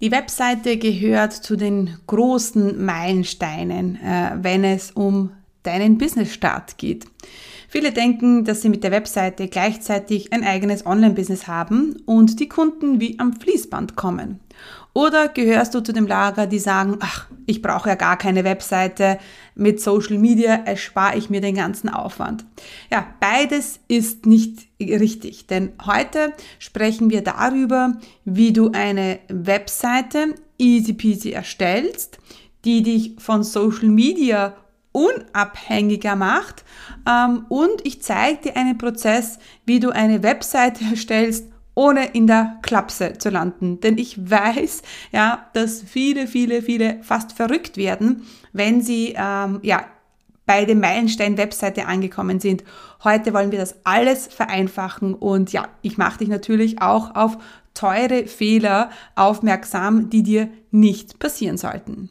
Die Webseite gehört zu den großen Meilensteinen, äh, wenn es um deinen Business-Start geht. Viele denken, dass sie mit der Webseite gleichzeitig ein eigenes Online-Business haben und die Kunden wie am Fließband kommen. Oder gehörst du zu dem Lager, die sagen, ach, ich brauche ja gar keine Webseite, mit Social Media erspare ich mir den ganzen Aufwand. Ja, beides ist nicht richtig, denn heute sprechen wir darüber, wie du eine Webseite easy peasy erstellst, die dich von Social Media unabhängiger macht. Ähm, und ich zeige dir einen Prozess, wie du eine Webseite erstellst, ohne in der Klapse zu landen. Denn ich weiß, ja, dass viele, viele, viele fast verrückt werden, wenn sie ähm, ja, bei der Meilenstein-Webseite angekommen sind. Heute wollen wir das alles vereinfachen und ja, ich mache dich natürlich auch auf teure Fehler aufmerksam, die dir nicht passieren sollten.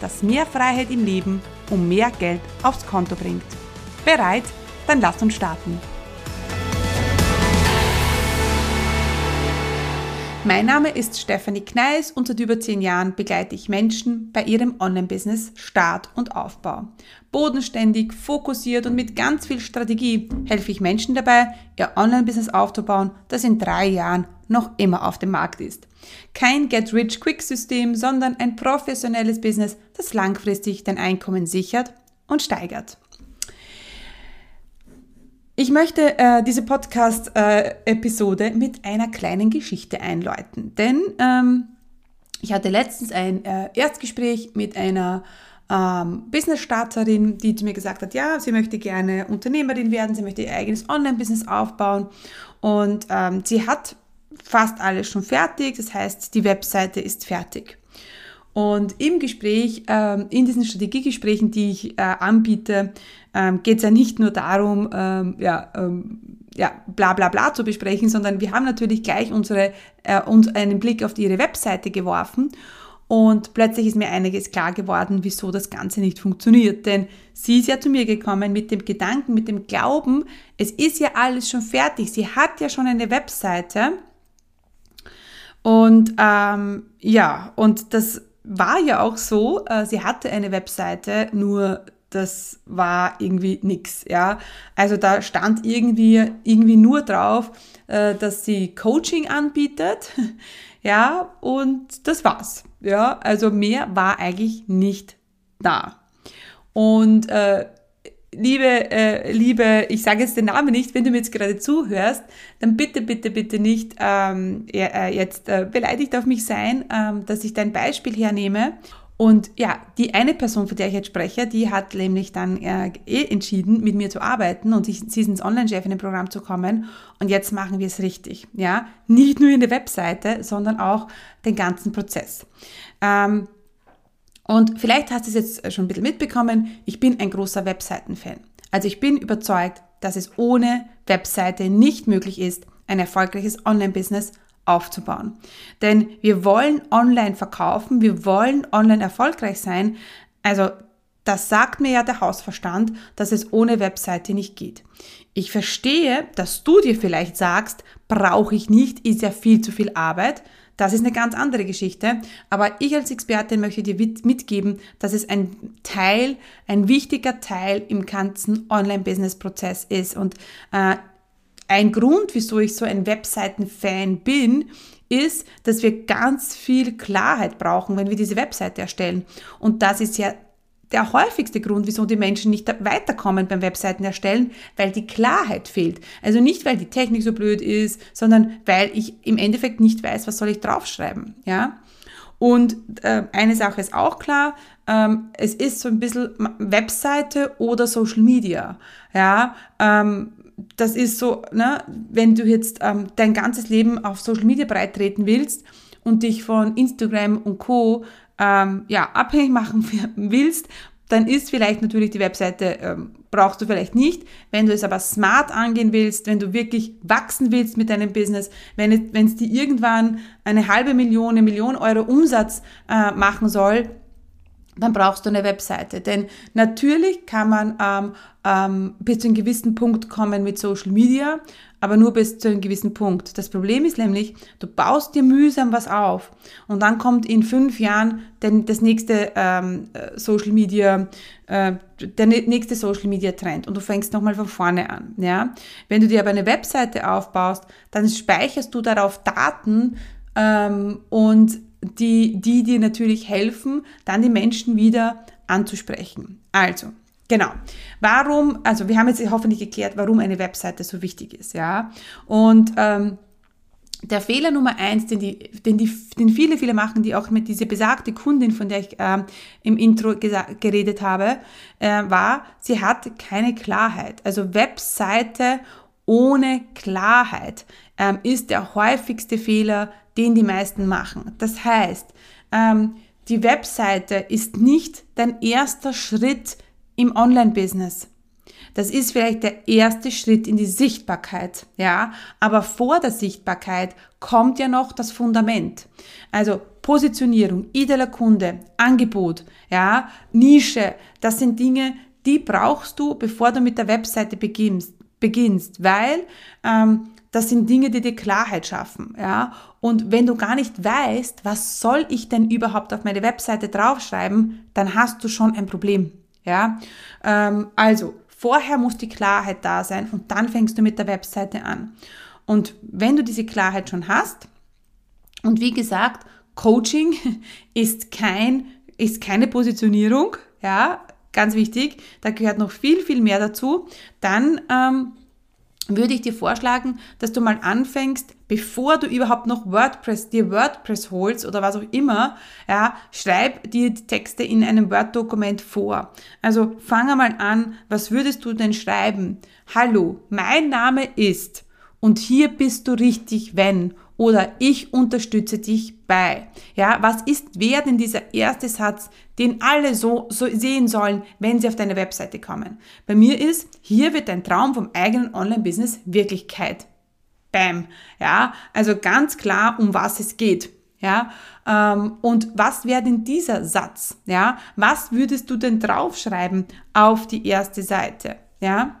das mehr Freiheit im Leben und mehr Geld aufs Konto bringt. Bereit? Dann lasst uns starten. Mein Name ist Stefanie Kneis und seit über zehn Jahren begleite ich Menschen bei ihrem Online-Business Start und Aufbau. Bodenständig, fokussiert und mit ganz viel Strategie helfe ich Menschen dabei, ihr Online-Business aufzubauen, das in drei Jahren noch immer auf dem Markt ist. Kein Get-Rich-Quick-System, sondern ein professionelles Business, das langfristig dein Einkommen sichert und steigert. Ich möchte äh, diese Podcast-Episode äh, mit einer kleinen Geschichte einläuten, denn ähm, ich hatte letztens ein äh, Erstgespräch mit einer ähm, Business-Starterin, die zu mir gesagt hat, ja, sie möchte gerne Unternehmerin werden, sie möchte ihr eigenes Online-Business aufbauen. Und ähm, sie hat fast alles schon fertig, das heißt, die Webseite ist fertig. Und im Gespräch, ähm, in diesen Strategiegesprächen, die ich äh, anbiete, ähm, geht es ja nicht nur darum, ähm, ja, ja, bla bla bla zu besprechen, sondern wir haben natürlich gleich unsere, äh, uns einen Blick auf ihre Webseite geworfen und plötzlich ist mir einiges klar geworden, wieso das Ganze nicht funktioniert. Denn sie ist ja zu mir gekommen mit dem Gedanken, mit dem Glauben, es ist ja alles schon fertig. Sie hat ja schon eine Webseite. Und ähm, ja, und das war ja auch so, äh, sie hatte eine Webseite, nur das war irgendwie nix, ja. Also da stand irgendwie, irgendwie nur drauf, äh, dass sie Coaching anbietet, ja, und das war's, ja. Also mehr war eigentlich nicht da. Und äh, liebe, äh, liebe, ich sage jetzt den Namen nicht, wenn du mir jetzt gerade zuhörst, dann bitte, bitte, bitte nicht ähm, äh, jetzt äh, beleidigt auf mich sein, ähm, dass ich dein Beispiel hernehme. Und ja, die eine Person, von der ich jetzt spreche, die hat nämlich dann äh, eh entschieden, mit mir zu arbeiten und sich, sie ist ins Online-Chef in Programm zu kommen. Und jetzt machen wir es richtig. Ja, nicht nur in der Webseite, sondern auch den ganzen Prozess. Ähm, und vielleicht hast du es jetzt schon ein bisschen mitbekommen, ich bin ein großer Webseiten-Fan. Also ich bin überzeugt, dass es ohne Webseite nicht möglich ist, ein erfolgreiches Online-Business aufzubauen. Denn wir wollen online verkaufen, wir wollen online erfolgreich sein. Also das sagt mir ja der Hausverstand, dass es ohne Webseite nicht geht. Ich verstehe, dass du dir vielleicht sagst, brauche ich nicht, ist ja viel zu viel Arbeit. Das ist eine ganz andere Geschichte. Aber ich als Expertin möchte dir mitgeben, dass es ein Teil, ein wichtiger Teil im ganzen Online-Business-Prozess ist. Und äh, ein Grund, wieso ich so ein Webseiten-Fan bin, ist, dass wir ganz viel Klarheit brauchen, wenn wir diese Webseite erstellen. Und das ist ja der häufigste Grund, wieso die Menschen nicht weiterkommen beim Webseiten erstellen, weil die Klarheit fehlt. Also nicht, weil die Technik so blöd ist, sondern weil ich im Endeffekt nicht weiß, was soll ich draufschreiben, ja. Und äh, eine Sache ist auch klar, ähm, es ist so ein bisschen Webseite oder Social Media, ja. Ähm, das ist so, ne, wenn du jetzt ähm, dein ganzes Leben auf Social Media breitreten willst und dich von Instagram und Co. Ähm, ja, abhängig machen willst, dann ist vielleicht natürlich die Webseite, ähm, brauchst du vielleicht nicht. Wenn du es aber smart angehen willst, wenn du wirklich wachsen willst mit deinem Business, wenn es, wenn es dir irgendwann eine halbe Million, eine Million Euro Umsatz äh, machen soll, dann brauchst du eine Webseite. Denn natürlich kann man ähm, ähm, bis zu einem gewissen Punkt kommen mit Social Media, aber nur bis zu einem gewissen Punkt. Das Problem ist nämlich, du baust dir mühsam was auf und dann kommt in fünf Jahren den, das nächste ähm, Social Media, äh, der nächste Social Media Trend und du fängst nochmal von vorne an. Ja? Wenn du dir aber eine Webseite aufbaust, dann speicherst du darauf Daten ähm, und die, die dir natürlich helfen, dann die Menschen wieder anzusprechen. Also, Genau. Warum, also wir haben jetzt hoffentlich geklärt, warum eine Webseite so wichtig ist, ja. Und ähm, der Fehler Nummer eins, den, die, den, die, den viele, viele machen, die auch mit dieser besagte Kundin, von der ich ähm, im Intro geredet habe, äh, war, sie hat keine Klarheit. Also Webseite ohne Klarheit ähm, ist der häufigste Fehler, den die meisten machen. Das heißt, ähm, die Webseite ist nicht dein erster Schritt im Online-Business. Das ist vielleicht der erste Schritt in die Sichtbarkeit, ja. Aber vor der Sichtbarkeit kommt ja noch das Fundament. Also Positionierung, idealer Kunde, Angebot, ja, Nische. Das sind Dinge, die brauchst du, bevor du mit der Webseite beginnst, beginnst weil ähm, das sind Dinge, die dir Klarheit schaffen, ja. Und wenn du gar nicht weißt, was soll ich denn überhaupt auf meine Webseite draufschreiben, dann hast du schon ein Problem. Ja, ähm, also vorher muss die Klarheit da sein und dann fängst du mit der Webseite an. Und wenn du diese Klarheit schon hast, und wie gesagt, Coaching ist kein, ist keine Positionierung, ja, ganz wichtig, da gehört noch viel, viel mehr dazu, dann ähm, würde ich dir vorschlagen, dass du mal anfängst, bevor du überhaupt noch WordPress, dir WordPress holst oder was auch immer, ja, schreib dir die Texte in einem Word-Dokument vor. Also fange mal an, was würdest du denn schreiben? Hallo, mein Name ist und hier bist du richtig, wenn oder ich unterstütze dich bei. Ja, was ist, wer denn dieser erste Satz, den alle so, so sehen sollen, wenn sie auf deine Webseite kommen? Bei mir ist, hier wird dein Traum vom eigenen Online-Business Wirklichkeit. Bam. Ja, also ganz klar, um was es geht. Ja, ähm, und was wäre denn dieser Satz? Ja, was würdest du denn draufschreiben auf die erste Seite? Ja,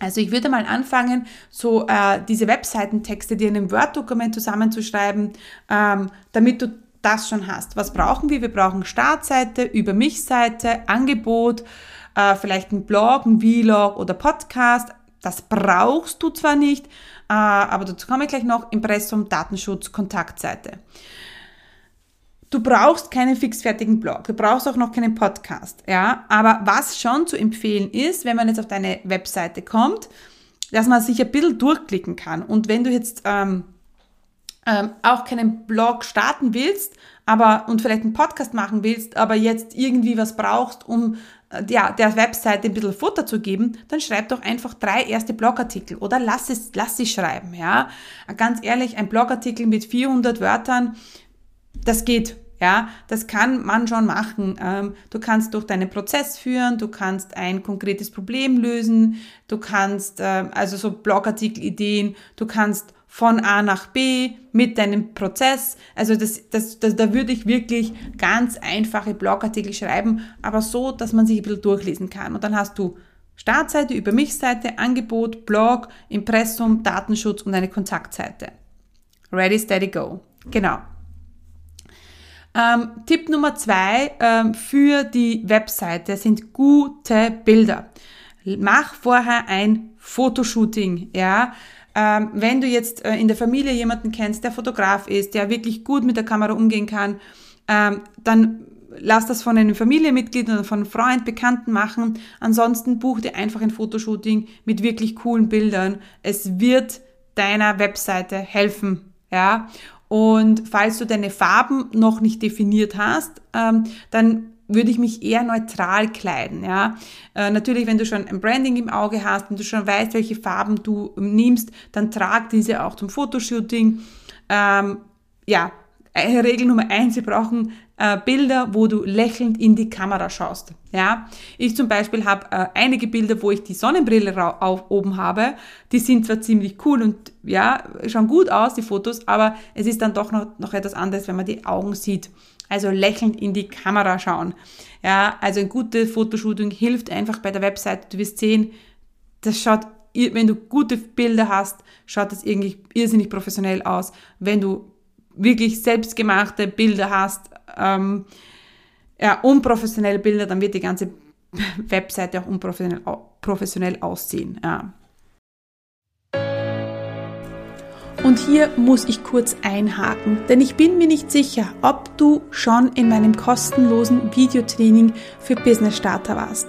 also ich würde mal anfangen, so äh, diese Webseitentexte dir in einem Word-Dokument zusammenzuschreiben, ähm, damit du das schon hast. Was brauchen wir? Wir brauchen Startseite, Über mich-Seite, Angebot, äh, vielleicht ein Blog, ein Vlog oder Podcast. Das brauchst du zwar nicht, äh, aber dazu komme ich gleich noch, Impressum, Datenschutz, Kontaktseite. Du brauchst keinen fixfertigen Blog, du brauchst auch noch keinen Podcast, ja. Aber was schon zu empfehlen ist, wenn man jetzt auf deine Webseite kommt, dass man sich ein bisschen durchklicken kann. Und wenn du jetzt ähm, ähm, auch keinen Blog starten willst, aber und vielleicht einen Podcast machen willst, aber jetzt irgendwie was brauchst, um ja, der Webseite ein bisschen Futter zu geben, dann schreib doch einfach drei erste Blogartikel oder lass es, lass sie schreiben, ja. Ganz ehrlich, ein Blogartikel mit 400 Wörtern, das geht. Ja, das kann man schon machen. Ähm, du kannst durch deinen Prozess führen, du kannst ein konkretes Problem lösen, du kannst, äh, also so Blogartikel-Ideen, du kannst von A nach B mit deinem Prozess. Also das, das, das, da würde ich wirklich ganz einfache Blogartikel schreiben, aber so, dass man sich ein bisschen durchlesen kann. Und dann hast du Startseite, über mich Seite, Angebot, Blog, Impressum, Datenschutz und eine Kontaktseite. Ready, steady, go. Genau. Ähm, Tipp Nummer zwei ähm, für die Webseite sind gute Bilder. Mach vorher ein Fotoshooting, ja. Ähm, wenn du jetzt äh, in der Familie jemanden kennst, der Fotograf ist, der wirklich gut mit der Kamera umgehen kann, ähm, dann lass das von einem Familienmitglied oder von einem Freund, Bekannten machen. Ansonsten buch dir einfach ein Fotoshooting mit wirklich coolen Bildern. Es wird deiner Webseite helfen, ja. Und falls du deine Farben noch nicht definiert hast, ähm, dann würde ich mich eher neutral kleiden. Ja? Äh, natürlich, wenn du schon ein Branding im Auge hast, wenn du schon weißt, welche Farben du nimmst, dann trag diese auch zum Fotoshooting. Ähm, ja, Regel Nummer eins, wir brauchen äh, Bilder, wo du lächelnd in die Kamera schaust. Ja, ich zum Beispiel habe äh, einige Bilder, wo ich die Sonnenbrille auf, oben habe. Die sind zwar ziemlich cool und ja, schauen gut aus, die Fotos, aber es ist dann doch noch, noch etwas anderes, wenn man die Augen sieht. Also lächelnd in die Kamera schauen. Ja, also ein gutes Fotoshooting hilft einfach bei der Website. Du wirst sehen, das schaut, wenn du gute Bilder hast, schaut das irgendwie irrsinnig professionell aus. Wenn du wirklich selbstgemachte Bilder hast, ähm, ja, unprofessionelle Bilder, dann wird die ganze Webseite auch unprofessionell professionell aussehen. Ja. Und hier muss ich kurz einhaken, denn ich bin mir nicht sicher, ob du schon in meinem kostenlosen Videotraining für Business Starter warst.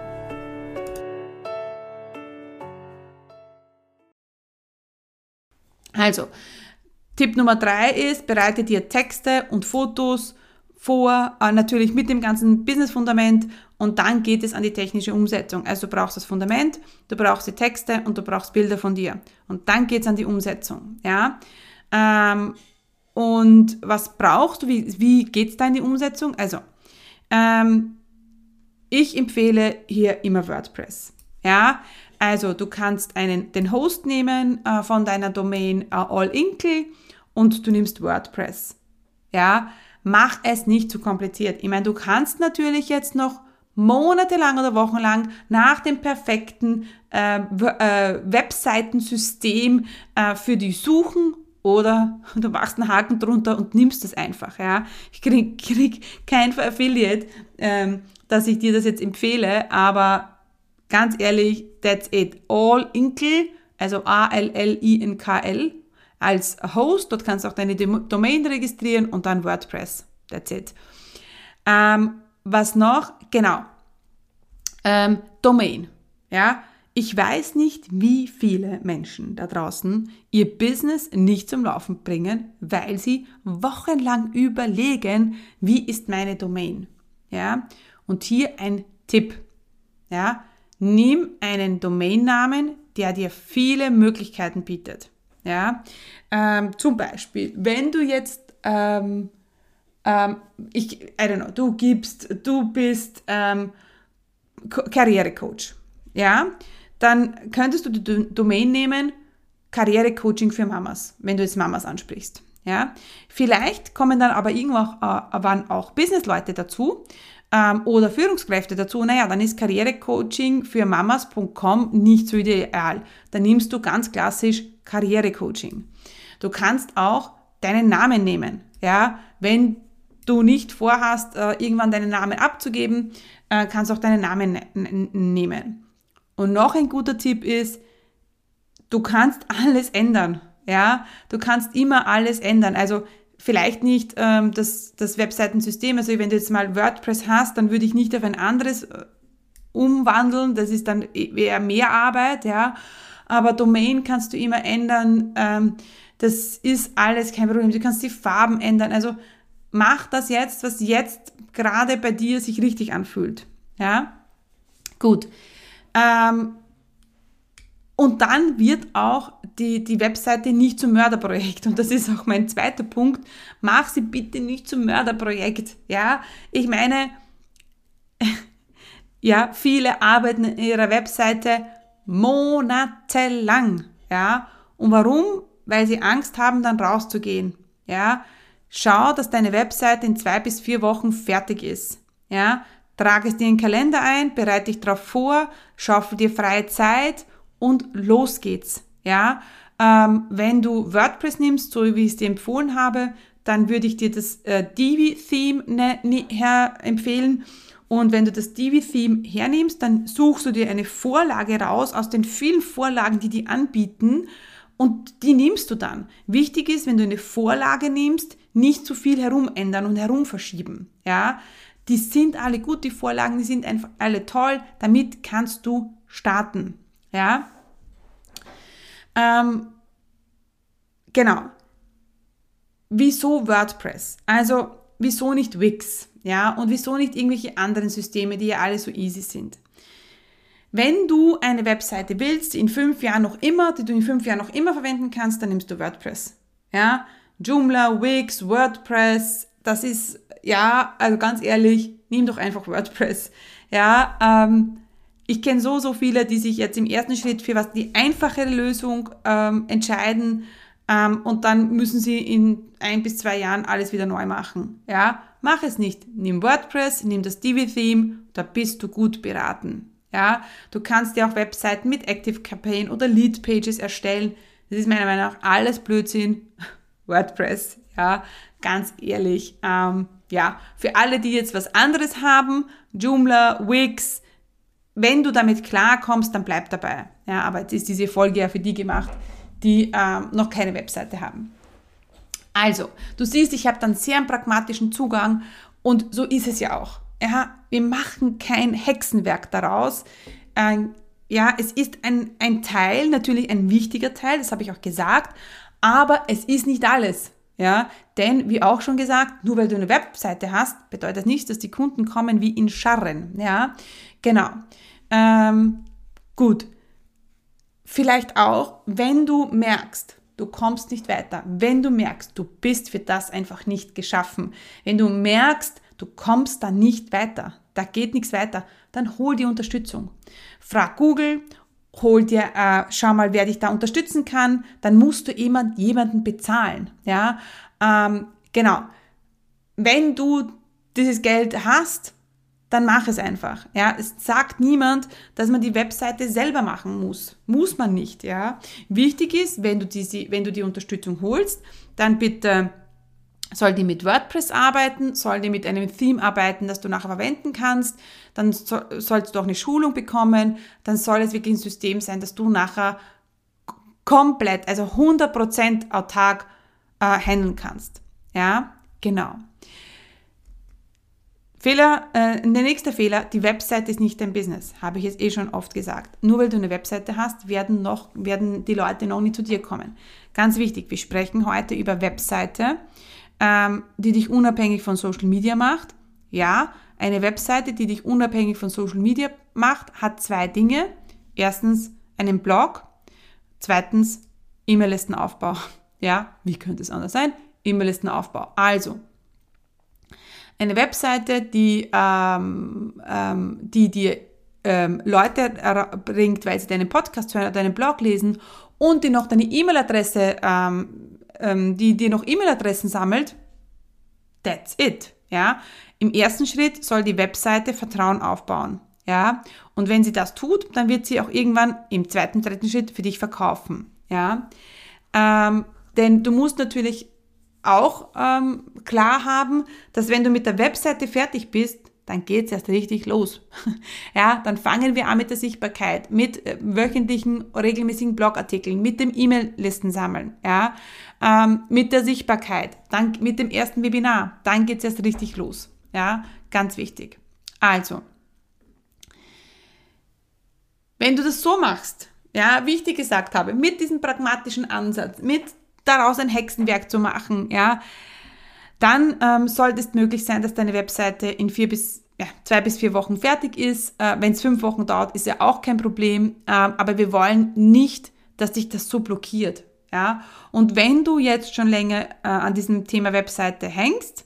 Also, Tipp Nummer drei ist, bereite dir Texte und Fotos vor, äh, natürlich mit dem ganzen Business-Fundament und dann geht es an die technische Umsetzung. Also du brauchst das Fundament, du brauchst die Texte und du brauchst Bilder von dir. Und dann geht es an die Umsetzung. Ja? Ähm, und was brauchst du? Wie, wie geht es da in die Umsetzung? Also, ähm, ich empfehle hier immer WordPress. Ja, also du kannst einen, den Host nehmen äh, von deiner Domain äh, All-Inkle und du nimmst WordPress. Ja, mach es nicht zu kompliziert. Ich meine, du kannst natürlich jetzt noch monatelang oder wochenlang nach dem perfekten äh, äh, Webseitensystem äh, für die suchen oder du machst einen Haken drunter und nimmst es einfach. Ja, ich krieg, krieg kein Affiliate, ähm, dass ich dir das jetzt empfehle, aber Ganz ehrlich, that's it. All Inkl, also A-L-L-I-N-K-L, als Host. Dort kannst du auch deine Domain registrieren und dann WordPress. That's it. Ähm, was noch? Genau. Ähm, Domain. Ja. Ich weiß nicht, wie viele Menschen da draußen ihr Business nicht zum Laufen bringen, weil sie wochenlang überlegen, wie ist meine Domain. Ja. Und hier ein Tipp. Ja. Nimm einen Domainnamen, der dir viele Möglichkeiten bietet. Ja, ähm, zum Beispiel, wenn du jetzt, ähm, ähm, ich, I don't know, du gibst, du bist ähm, Karrierecoach, ja, dann könntest du die Domain nehmen, Karrierecoaching für Mamas, wenn du jetzt Mamas ansprichst. Ja, vielleicht kommen dann aber irgendwann auch, äh, auch Businessleute dazu ähm, oder Führungskräfte dazu, naja, dann ist Karrierecoaching für mamas.com nicht so ideal. Dann nimmst du ganz klassisch Karrierecoaching. Du kannst auch deinen Namen nehmen. Ja, wenn du nicht vorhast, äh, irgendwann deinen Namen abzugeben, äh, kannst du auch deinen Namen ne nehmen. Und noch ein guter Tipp ist, du kannst alles ändern. Ja, du kannst immer alles ändern. Also vielleicht nicht ähm, das, das Webseitensystem. Also wenn du jetzt mal WordPress hast, dann würde ich nicht auf ein anderes äh, umwandeln. Das ist dann e-, eher mehr Arbeit, ja. Aber Domain kannst du immer ändern. Ähm, das ist alles kein Problem. Du kannst die Farben ändern. Also mach das jetzt, was jetzt gerade bei dir sich richtig anfühlt. Ja, gut. Ähm, und dann wird auch die, die Webseite nicht zum Mörderprojekt. Und das ist auch mein zweiter Punkt. Mach sie bitte nicht zum Mörderprojekt. Ja, ich meine, Ja, viele arbeiten in ihrer Webseite monatelang. Ja, und warum? Weil sie Angst haben, dann rauszugehen. Ja, schau, dass deine Webseite in zwei bis vier Wochen fertig ist. Ja, trage es dir in den Kalender ein, bereite dich darauf vor, schaufel dir freie Zeit und los geht's. Ja, ähm, wenn du WordPress nimmst, so wie ich es dir empfohlen habe, dann würde ich dir das äh, Divi-Theme ne, ne, empfehlen. Und wenn du das Divi-Theme hernimmst, dann suchst du dir eine Vorlage raus aus den vielen Vorlagen, die die anbieten und die nimmst du dann. Wichtig ist, wenn du eine Vorlage nimmst, nicht zu viel herumändern und herumverschieben. Ja, die sind alle gut, die Vorlagen, die sind einfach alle toll. Damit kannst du starten. Ja, ähm, genau. Wieso WordPress? Also, wieso nicht Wix? Ja, und wieso nicht irgendwelche anderen Systeme, die ja alle so easy sind? Wenn du eine Webseite willst, die in fünf Jahren noch immer, die du in fünf Jahren noch immer verwenden kannst, dann nimmst du WordPress. Ja, Joomla, Wix, WordPress, das ist, ja, also ganz ehrlich, nimm doch einfach WordPress. Ja, ähm, ich kenne so, so viele, die sich jetzt im ersten Schritt für was die einfachere Lösung ähm, entscheiden ähm, und dann müssen sie in ein bis zwei Jahren alles wieder neu machen. Ja, mach es nicht. Nimm WordPress, nimm das Divi-Theme, da bist du gut beraten. Ja, du kannst dir auch Webseiten mit Active Campaign oder Lead Pages erstellen. Das ist meiner Meinung nach alles Blödsinn. WordPress, ja, ganz ehrlich. Ähm, ja, für alle, die jetzt was anderes haben, Joomla, Wix, wenn du damit klarkommst, dann bleib dabei. Ja, aber jetzt ist diese Folge ja für die gemacht, die ähm, noch keine Webseite haben. Also, du siehst, ich habe dann sehr einen pragmatischen Zugang und so ist es ja auch. Ja, wir machen kein Hexenwerk daraus. Ähm, ja, es ist ein, ein Teil, natürlich ein wichtiger Teil, das habe ich auch gesagt, aber es ist nicht alles. Ja, denn wie auch schon gesagt, nur weil du eine Webseite hast, bedeutet nicht, dass die Kunden kommen wie in Scharren. Ja, genau. Ähm, gut. Vielleicht auch, wenn du merkst, du kommst nicht weiter, wenn du merkst, du bist für das einfach nicht geschaffen, wenn du merkst, du kommst da nicht weiter, da geht nichts weiter, dann hol die Unterstützung. Frag Google, hol dir, äh, schau mal, wer dich da unterstützen kann, dann musst du jemand, jemanden bezahlen. Ja, ähm, genau. Wenn du dieses Geld hast, dann mach es einfach. Ja, es sagt niemand, dass man die Webseite selber machen muss. Muss man nicht. Ja, wichtig ist, wenn du diese, wenn du die Unterstützung holst, dann bitte soll die mit WordPress arbeiten, soll die mit einem Theme arbeiten, das du nachher verwenden kannst, dann so, sollst du auch eine Schulung bekommen, dann soll es wirklich ein System sein, das du nachher komplett, also 100% autark äh, handeln kannst. Ja, genau. Fehler, äh, der nächste Fehler, die Webseite ist nicht dein Business, habe ich jetzt eh schon oft gesagt. Nur weil du eine Webseite hast, werden, noch, werden die Leute noch nicht zu dir kommen. Ganz wichtig, wir sprechen heute über Webseite, ähm, die dich unabhängig von Social Media macht. Ja, eine Webseite, die dich unabhängig von Social Media macht, hat zwei Dinge. Erstens einen Blog, zweitens E-Mail-Listenaufbau. Ja, wie könnte es anders sein? E-Mail-Listenaufbau. Also, eine Webseite, die, ähm, ähm, die dir ähm, Leute bringt, weil sie deinen Podcast hören oder deinen Blog lesen und die noch deine E-Mail-Adresse, ähm, ähm, die dir noch E-Mail-Adressen sammelt, that's it. Ja? Im ersten Schritt soll die Webseite Vertrauen aufbauen. Ja? Und wenn sie das tut, dann wird sie auch irgendwann im zweiten, dritten Schritt für dich verkaufen. Ja? Ähm, denn du musst natürlich auch ähm, klar haben, dass wenn du mit der Webseite fertig bist, dann geht's erst richtig los. ja, dann fangen wir an mit der Sichtbarkeit, mit äh, wöchentlichen, regelmäßigen Blogartikeln, mit dem E-Mail-Listen sammeln, ja, ähm, mit der Sichtbarkeit, dann mit dem ersten Webinar, dann geht's erst richtig los. Ja, ganz wichtig. Also, wenn du das so machst, ja, wie ich dir gesagt habe, mit diesem pragmatischen Ansatz, mit daraus ein Hexenwerk zu machen, ja, dann ähm, sollte es möglich sein, dass deine Webseite in vier bis ja, zwei bis vier Wochen fertig ist. Äh, Wenn es fünf Wochen dauert, ist ja auch kein Problem. Äh, aber wir wollen nicht, dass dich das so blockiert. Ja? Und wenn du jetzt schon länger äh, an diesem Thema Webseite hängst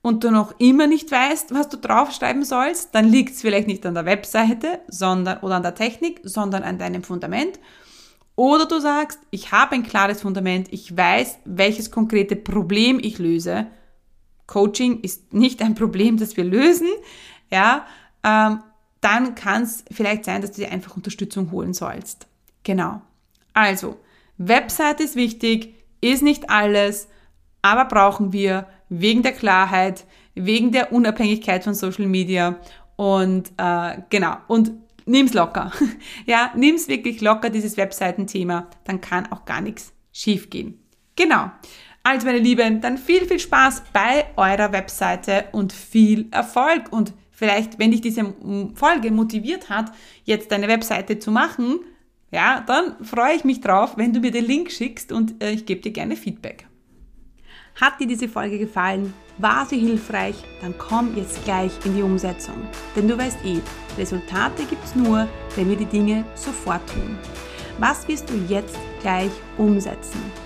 und du noch immer nicht weißt, was du draufschreiben sollst, dann liegt es vielleicht nicht an der Webseite sondern, oder an der Technik, sondern an deinem Fundament. Oder du sagst, ich habe ein klares Fundament, ich weiß, welches konkrete Problem ich löse. Coaching ist nicht ein Problem, das wir lösen, ja, ähm, dann kann es vielleicht sein, dass du dir einfach Unterstützung holen sollst. Genau. Also, Website ist wichtig, ist nicht alles, aber brauchen wir wegen der Klarheit, wegen der Unabhängigkeit von Social Media und äh, genau und nimm's locker. ja, nimm's wirklich locker dieses Webseitenthema, dann kann auch gar nichts schiefgehen. Genau. Also meine Lieben, dann viel viel Spaß bei eurer Webseite und viel Erfolg und vielleicht wenn dich diese Folge motiviert hat, jetzt deine Webseite zu machen, ja, dann freue ich mich drauf, wenn du mir den Link schickst und äh, ich gebe dir gerne Feedback. Hat dir diese Folge gefallen? War sie hilfreich? Dann komm jetzt gleich in die Umsetzung. Denn du weißt eh, Resultate gibt es nur, wenn wir die Dinge sofort tun. Was wirst du jetzt gleich umsetzen?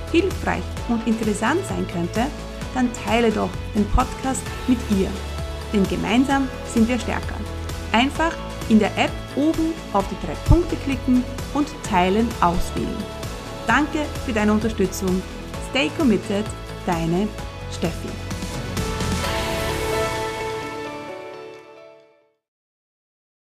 hilfreich und interessant sein könnte, dann teile doch den Podcast mit ihr. Denn gemeinsam sind wir stärker. Einfach in der App oben auf die drei Punkte klicken und Teilen auswählen. Danke für deine Unterstützung. Stay committed, deine Steffi.